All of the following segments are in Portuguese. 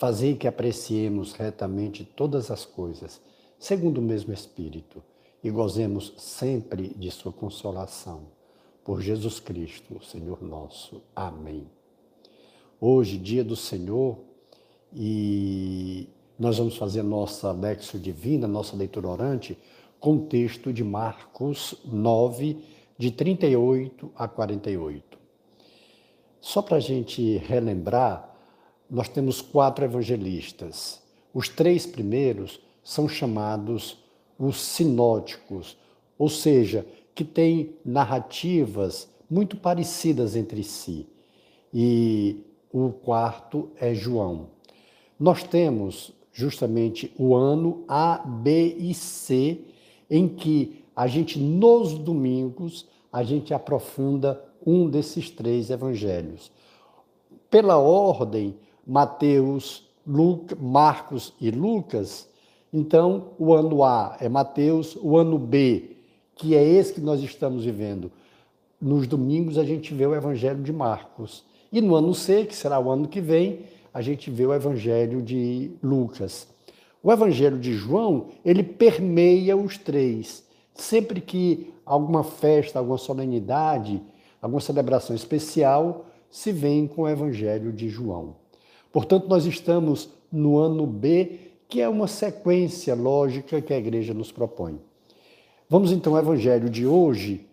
Fazei que apreciemos retamente todas as coisas, segundo o mesmo Espírito, e gozemos sempre de Sua consolação. Por Jesus Cristo, Senhor nosso. Amém. Hoje, dia do Senhor, e nós vamos fazer nossa Lexo Divina, nossa leitura orante, com o texto de Marcos 9, de 38 a 48. Só para a gente relembrar, nós temos quatro evangelistas. Os três primeiros são chamados os sinóticos, ou seja, que têm narrativas muito parecidas entre si. E o quarto é João. Nós temos justamente o ano A, B e C, em que a gente, nos domingos, a gente aprofunda um desses três evangelhos. Pela ordem, Mateus, Luca, Marcos e Lucas, então o ano A é Mateus, o ano B, que é esse que nós estamos vivendo. Nos domingos a gente vê o Evangelho de Marcos. E no ano C, que será o ano que vem, a gente vê o Evangelho de Lucas. O Evangelho de João, ele permeia os três. Sempre que alguma festa, alguma solenidade, alguma celebração especial, se vem com o Evangelho de João. Portanto, nós estamos no ano B, que é uma sequência lógica que a igreja nos propõe. Vamos então ao evangelho de hoje,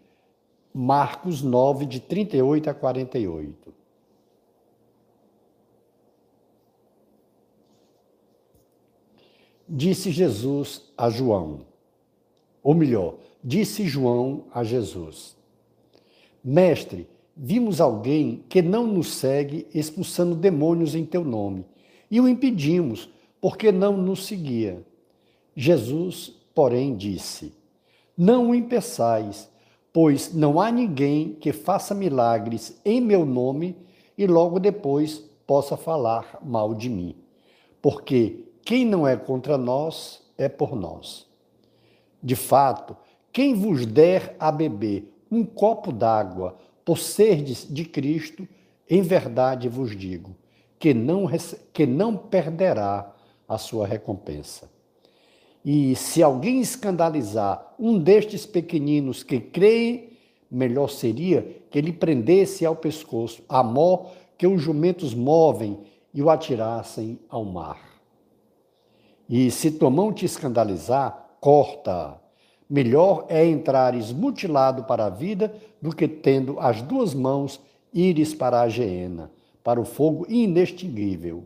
Marcos 9, de 38 a 48. Disse Jesus a João, ou melhor, disse João a Jesus: Mestre, vimos alguém que não nos segue expulsando demônios em teu nome, e o impedimos, porque não nos seguia. Jesus, porém, disse: Não o impeçais, pois não há ninguém que faça milagres em meu nome e logo depois possa falar mal de mim. Porque quem não é contra nós é por nós. De fato, quem vos der a beber um copo d'água por serdes de Cristo, em verdade vos digo, que não, que não perderá a sua recompensa. E se alguém escandalizar um destes pequeninos que creem, melhor seria que ele prendesse ao pescoço a mó que os jumentos movem e o atirassem ao mar. E se tua mão te escandalizar, corta Melhor é entrares mutilado para a vida do que tendo as duas mãos ires para a geena, para o fogo inextinguível.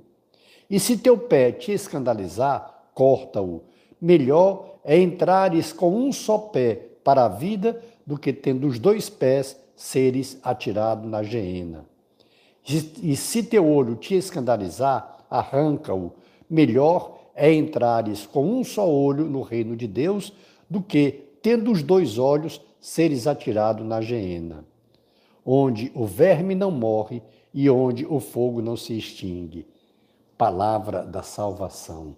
E se teu pé te escandalizar, corta-o. Melhor é entrares com um só pé para a vida do que tendo os dois pés seres atirado na geena. E se teu olho te escandalizar, arranca-o. Melhor é entrares com um só olho no reino de Deus do que, tendo os dois olhos, seres atirado na geena, onde o verme não morre e onde o fogo não se extingue. Palavra da salvação.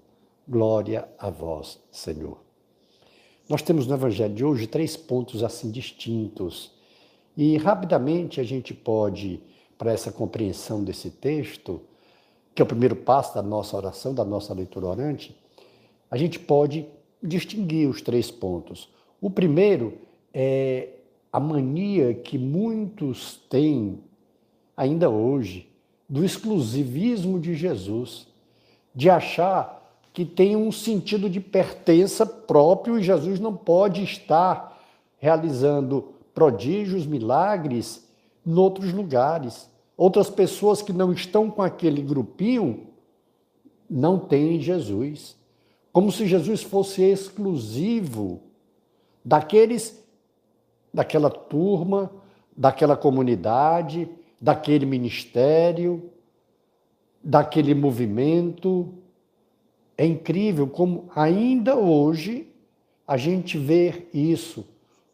Glória a vós, Senhor. Nós temos no Evangelho de hoje três pontos assim distintos. E rapidamente a gente pode, para essa compreensão desse texto, que é o primeiro passo da nossa oração, da nossa leitura orante, a gente pode distinguir os três pontos. O primeiro é a mania que muitos têm ainda hoje do exclusivismo de Jesus, de achar que tem um sentido de pertença próprio e Jesus não pode estar realizando prodígios, milagres em outros lugares. Outras pessoas que não estão com aquele grupinho não têm Jesus como se Jesus fosse exclusivo daqueles, daquela turma, daquela comunidade, daquele ministério, daquele movimento. É incrível como ainda hoje a gente vê isso,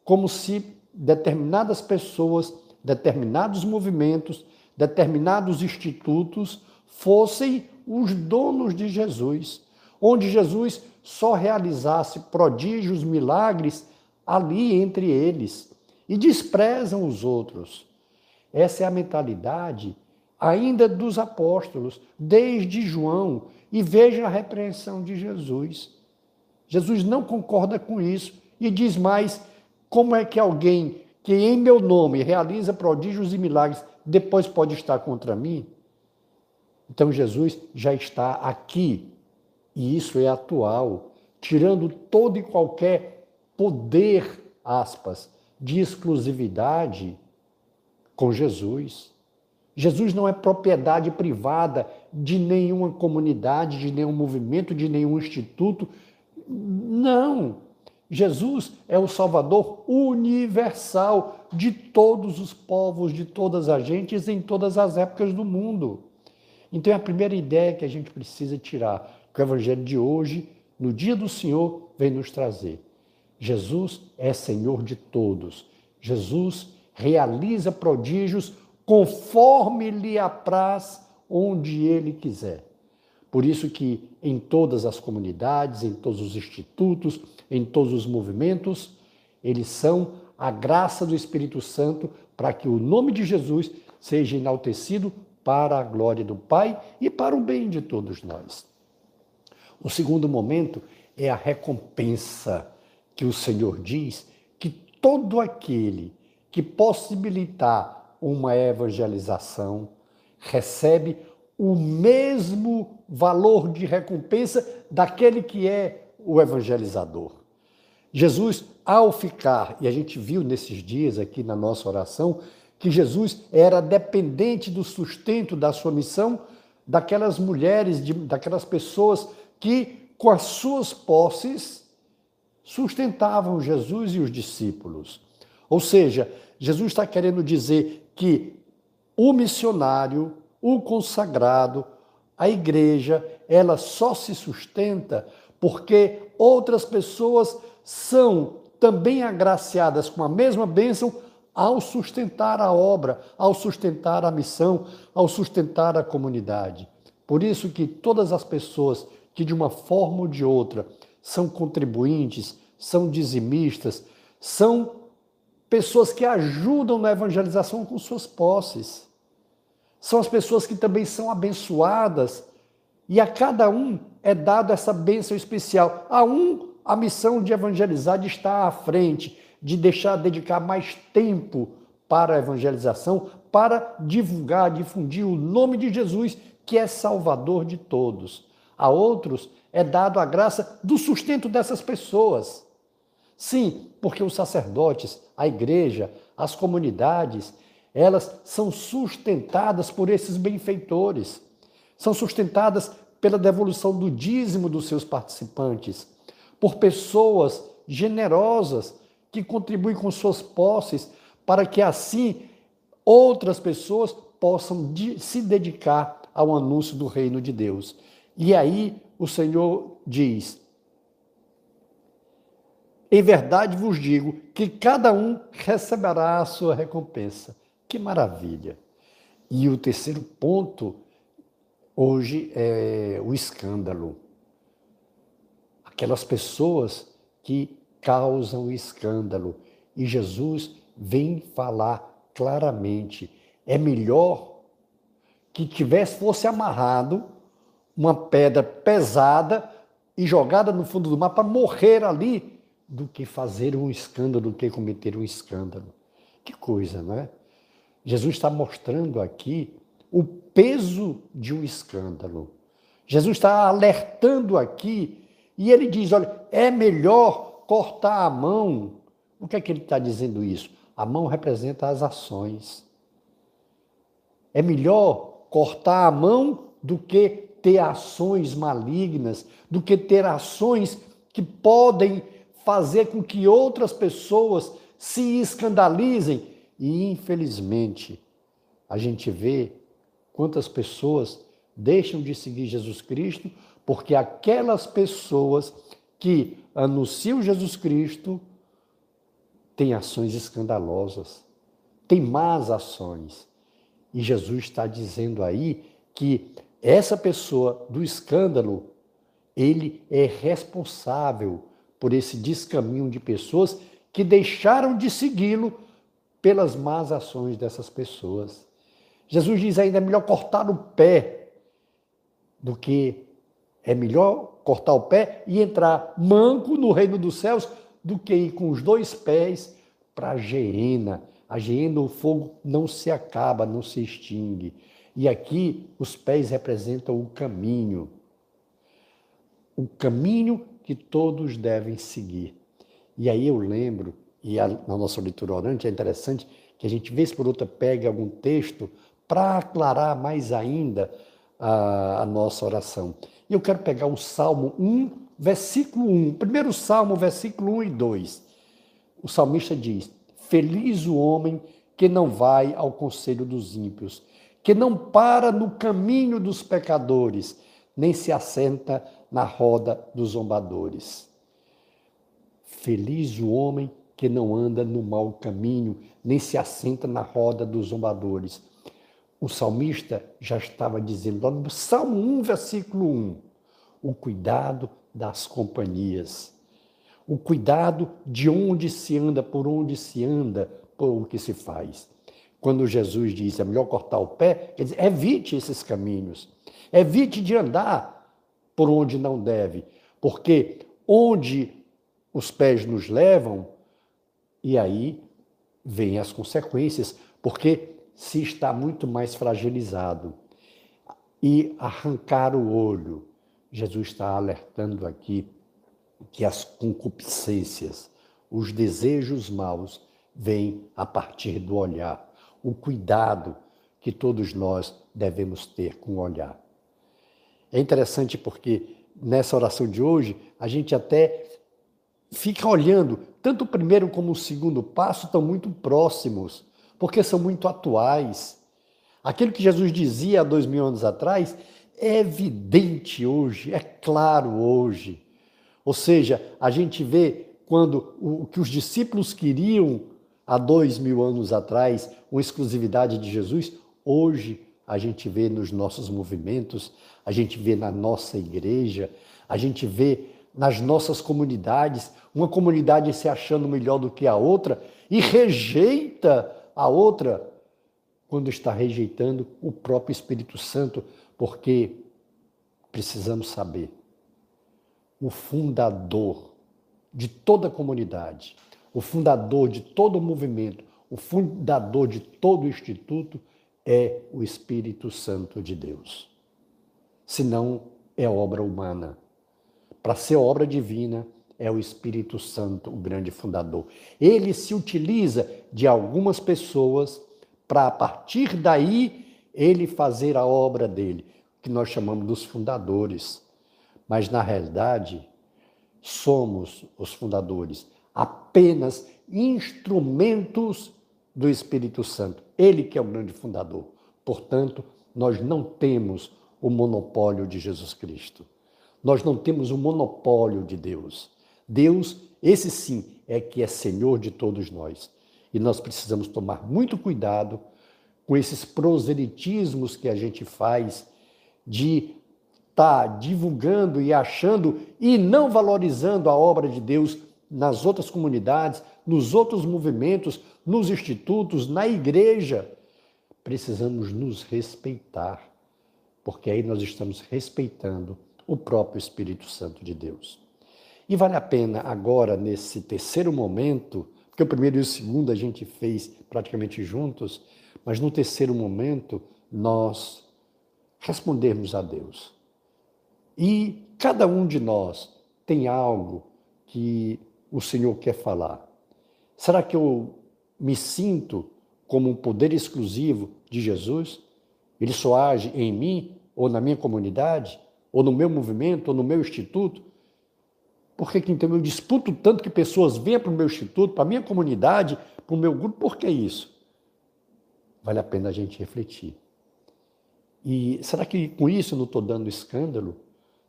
como se determinadas pessoas, determinados movimentos, determinados institutos fossem os donos de Jesus, onde Jesus só realizasse prodígios, milagres ali entre eles e desprezam os outros. Essa é a mentalidade ainda dos apóstolos, desde João, e veja a repreensão de Jesus. Jesus não concorda com isso e diz mais: como é que alguém que em meu nome realiza prodígios e milagres depois pode estar contra mim? Então Jesus já está aqui e isso é atual, tirando todo e qualquer poder, aspas, de exclusividade com Jesus. Jesus não é propriedade privada de nenhuma comunidade, de nenhum movimento, de nenhum instituto. Não. Jesus é o Salvador universal de todos os povos, de todas as gentes, em todas as épocas do mundo. Então, é a primeira ideia que a gente precisa tirar, que o Evangelho de hoje, no dia do Senhor, vem nos trazer. Jesus é Senhor de todos. Jesus realiza prodígios conforme lhe apraz, onde ele quiser. Por isso que em todas as comunidades, em todos os institutos, em todos os movimentos, eles são a graça do Espírito Santo para que o nome de Jesus seja enaltecido para a glória do Pai e para o bem de todos nós. O segundo momento é a recompensa que o Senhor diz que todo aquele que possibilitar uma evangelização, recebe o mesmo valor de recompensa daquele que é o evangelizador. Jesus, ao ficar, e a gente viu nesses dias aqui na nossa oração, que Jesus era dependente do sustento da sua missão daquelas mulheres, de, daquelas pessoas que, com as suas posses, sustentavam Jesus e os discípulos. Ou seja, Jesus está querendo dizer que o missionário, o consagrado, a igreja, ela só se sustenta porque outras pessoas são também agraciadas com a mesma bênção ao sustentar a obra, ao sustentar a missão, ao sustentar a comunidade. Por isso que todas as pessoas que de uma forma ou de outra são contribuintes, são dizimistas, são pessoas que ajudam na evangelização com suas posses. São as pessoas que também são abençoadas e a cada um é dado essa bênção especial. A um, a missão de evangelizar, de estar à frente, de deixar, dedicar mais tempo para a evangelização, para divulgar, difundir o nome de Jesus, que é Salvador de todos. A outros é dado a graça do sustento dessas pessoas. Sim, porque os sacerdotes, a igreja, as comunidades, elas são sustentadas por esses benfeitores, são sustentadas pela devolução do dízimo dos seus participantes, por pessoas generosas que contribuem com suas posses para que assim outras pessoas possam se dedicar ao anúncio do reino de Deus. E aí o Senhor diz: em verdade vos digo que cada um receberá a sua recompensa. Que maravilha! E o terceiro ponto hoje é o escândalo. Aquelas pessoas que causam escândalo. E Jesus vem falar claramente: é melhor que tivesse fosse amarrado uma pedra pesada e jogada no fundo do mar para morrer ali do que fazer um escândalo, do que cometer um escândalo. Que coisa, não é? Jesus está mostrando aqui o peso de um escândalo. Jesus está alertando aqui e ele diz: olha, é melhor cortar a mão. O que é que ele está dizendo isso? A mão representa as ações. É melhor cortar a mão do que ter ações malignas, do que ter ações que podem fazer com que outras pessoas se escandalizem. E, infelizmente, a gente vê quantas pessoas deixam de seguir Jesus Cristo porque aquelas pessoas que anunciam Jesus Cristo têm ações escandalosas, têm más ações. E Jesus está dizendo aí que essa pessoa do escândalo, ele é responsável por esse descaminho de pessoas que deixaram de segui-lo pelas más ações dessas pessoas. Jesus diz ainda é melhor cortar o pé do que é melhor cortar o pé e entrar manco no reino dos céus do que ir com os dois pés para a geena. A geena, o fogo não se acaba, não se extingue. E aqui os pés representam o caminho. O caminho que todos devem seguir. E aí eu lembro, e a, na nossa leitura orante é interessante que a gente, vez por outra, pegue algum texto para aclarar mais ainda a, a, nossa oração. E eu quero pegar o Salmo 1, versículo 1. Primeiro Salmo, versículo 1 e 2. O salmista diz: Feliz o homem que não vai ao conselho dos ímpios, que não para no caminho dos pecadores, nem se assenta na roda dos zombadores. Feliz o homem que não anda no mau caminho, nem se assenta na roda dos zombadores. O salmista já estava dizendo lá no Salmo 1, versículo 1, o cuidado das companhias, o cuidado de onde se anda, por onde se anda, por o que se faz. Quando Jesus diz é melhor cortar o pé, quer dizer, evite esses caminhos, evite de andar por onde não deve, porque onde os pés nos levam, e aí vêm as consequências, porque se está muito mais fragilizado. E arrancar o olho, Jesus está alertando aqui que as concupiscências, os desejos maus, vêm a partir do olhar. O cuidado que todos nós devemos ter com o olhar. É interessante porque nessa oração de hoje, a gente até fica olhando, tanto o primeiro como o segundo passo estão muito próximos, porque são muito atuais. Aquilo que Jesus dizia há dois mil anos atrás é evidente hoje, é claro hoje. Ou seja, a gente vê quando o que os discípulos queriam há dois mil anos atrás, uma exclusividade de Jesus, hoje a gente vê nos nossos movimentos, a gente vê na nossa igreja, a gente vê nas nossas comunidades, uma comunidade se achando melhor do que a outra e rejeita a outra quando está rejeitando o próprio Espírito Santo, porque precisamos saber o fundador de toda a comunidade, o fundador de todo o movimento, o fundador de todo o instituto é o Espírito Santo de Deus. Senão é obra humana. Para ser obra divina, é o Espírito Santo, o grande fundador. Ele se utiliza de algumas pessoas para, a partir daí, ele fazer a obra dele, que nós chamamos dos fundadores. Mas, na realidade, somos os fundadores, apenas instrumentos do Espírito Santo. Ele que é o grande fundador. Portanto, nós não temos o monopólio de Jesus Cristo. Nós não temos o monopólio de Deus. Deus, esse sim, é que é Senhor de todos nós. E nós precisamos tomar muito cuidado com esses proselitismos que a gente faz de estar tá divulgando e achando e não valorizando a obra de Deus nas outras comunidades, nos outros movimentos, nos institutos, na igreja. Precisamos nos respeitar, porque aí nós estamos respeitando o próprio Espírito Santo de Deus. E vale a pena agora, nesse terceiro momento, porque o primeiro e o segundo a gente fez praticamente juntos, mas no terceiro momento nós respondermos a Deus. E cada um de nós tem algo que o Senhor quer falar. Será que eu me sinto como um poder exclusivo de Jesus? Ele só age em mim, ou na minha comunidade, ou no meu movimento, ou no meu instituto? Por que, então eu disputo tanto que pessoas venham para o meu instituto, para a minha comunidade, para o meu grupo? Por que isso? Vale a pena a gente refletir. E será que com isso eu não estou dando escândalo?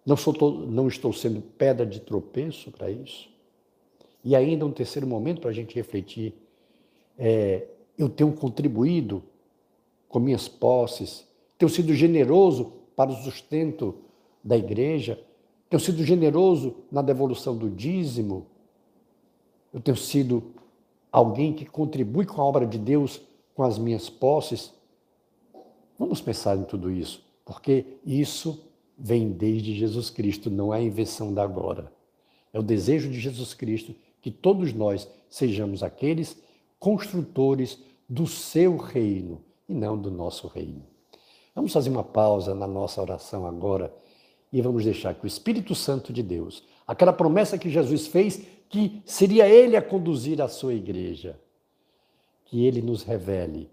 Não, sou, não estou sendo pedra de tropeço para isso? E ainda um terceiro momento para a gente refletir. É, eu tenho contribuído com minhas posses, tenho sido generoso para o sustento da igreja, tenho sido generoso na devolução do dízimo, eu tenho sido alguém que contribui com a obra de Deus com as minhas posses. Vamos pensar em tudo isso, porque isso vem desde Jesus Cristo, não é invenção da agora. É o desejo de Jesus Cristo que todos nós sejamos aqueles construtores do seu reino e não do nosso reino. Vamos fazer uma pausa na nossa oração agora e vamos deixar que o Espírito Santo de Deus, aquela promessa que Jesus fez, que seria Ele a conduzir a sua igreja, que Ele nos revele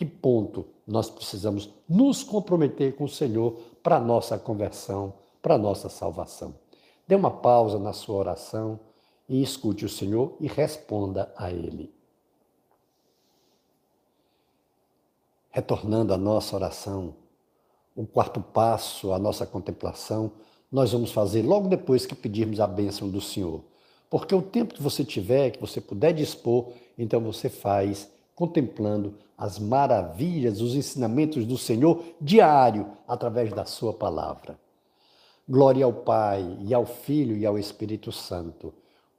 que ponto nós precisamos nos comprometer com o Senhor para nossa conversão, para nossa salvação. Dê uma pausa na sua oração e escute o Senhor e responda a Ele. Retornando à nossa oração, o quarto passo, a nossa contemplação, nós vamos fazer logo depois que pedirmos a bênção do Senhor. Porque o tempo que você tiver, que você puder dispor, então você faz contemplando as maravilhas, os ensinamentos do Senhor diário através da sua palavra. Glória ao Pai e ao Filho e ao Espírito Santo,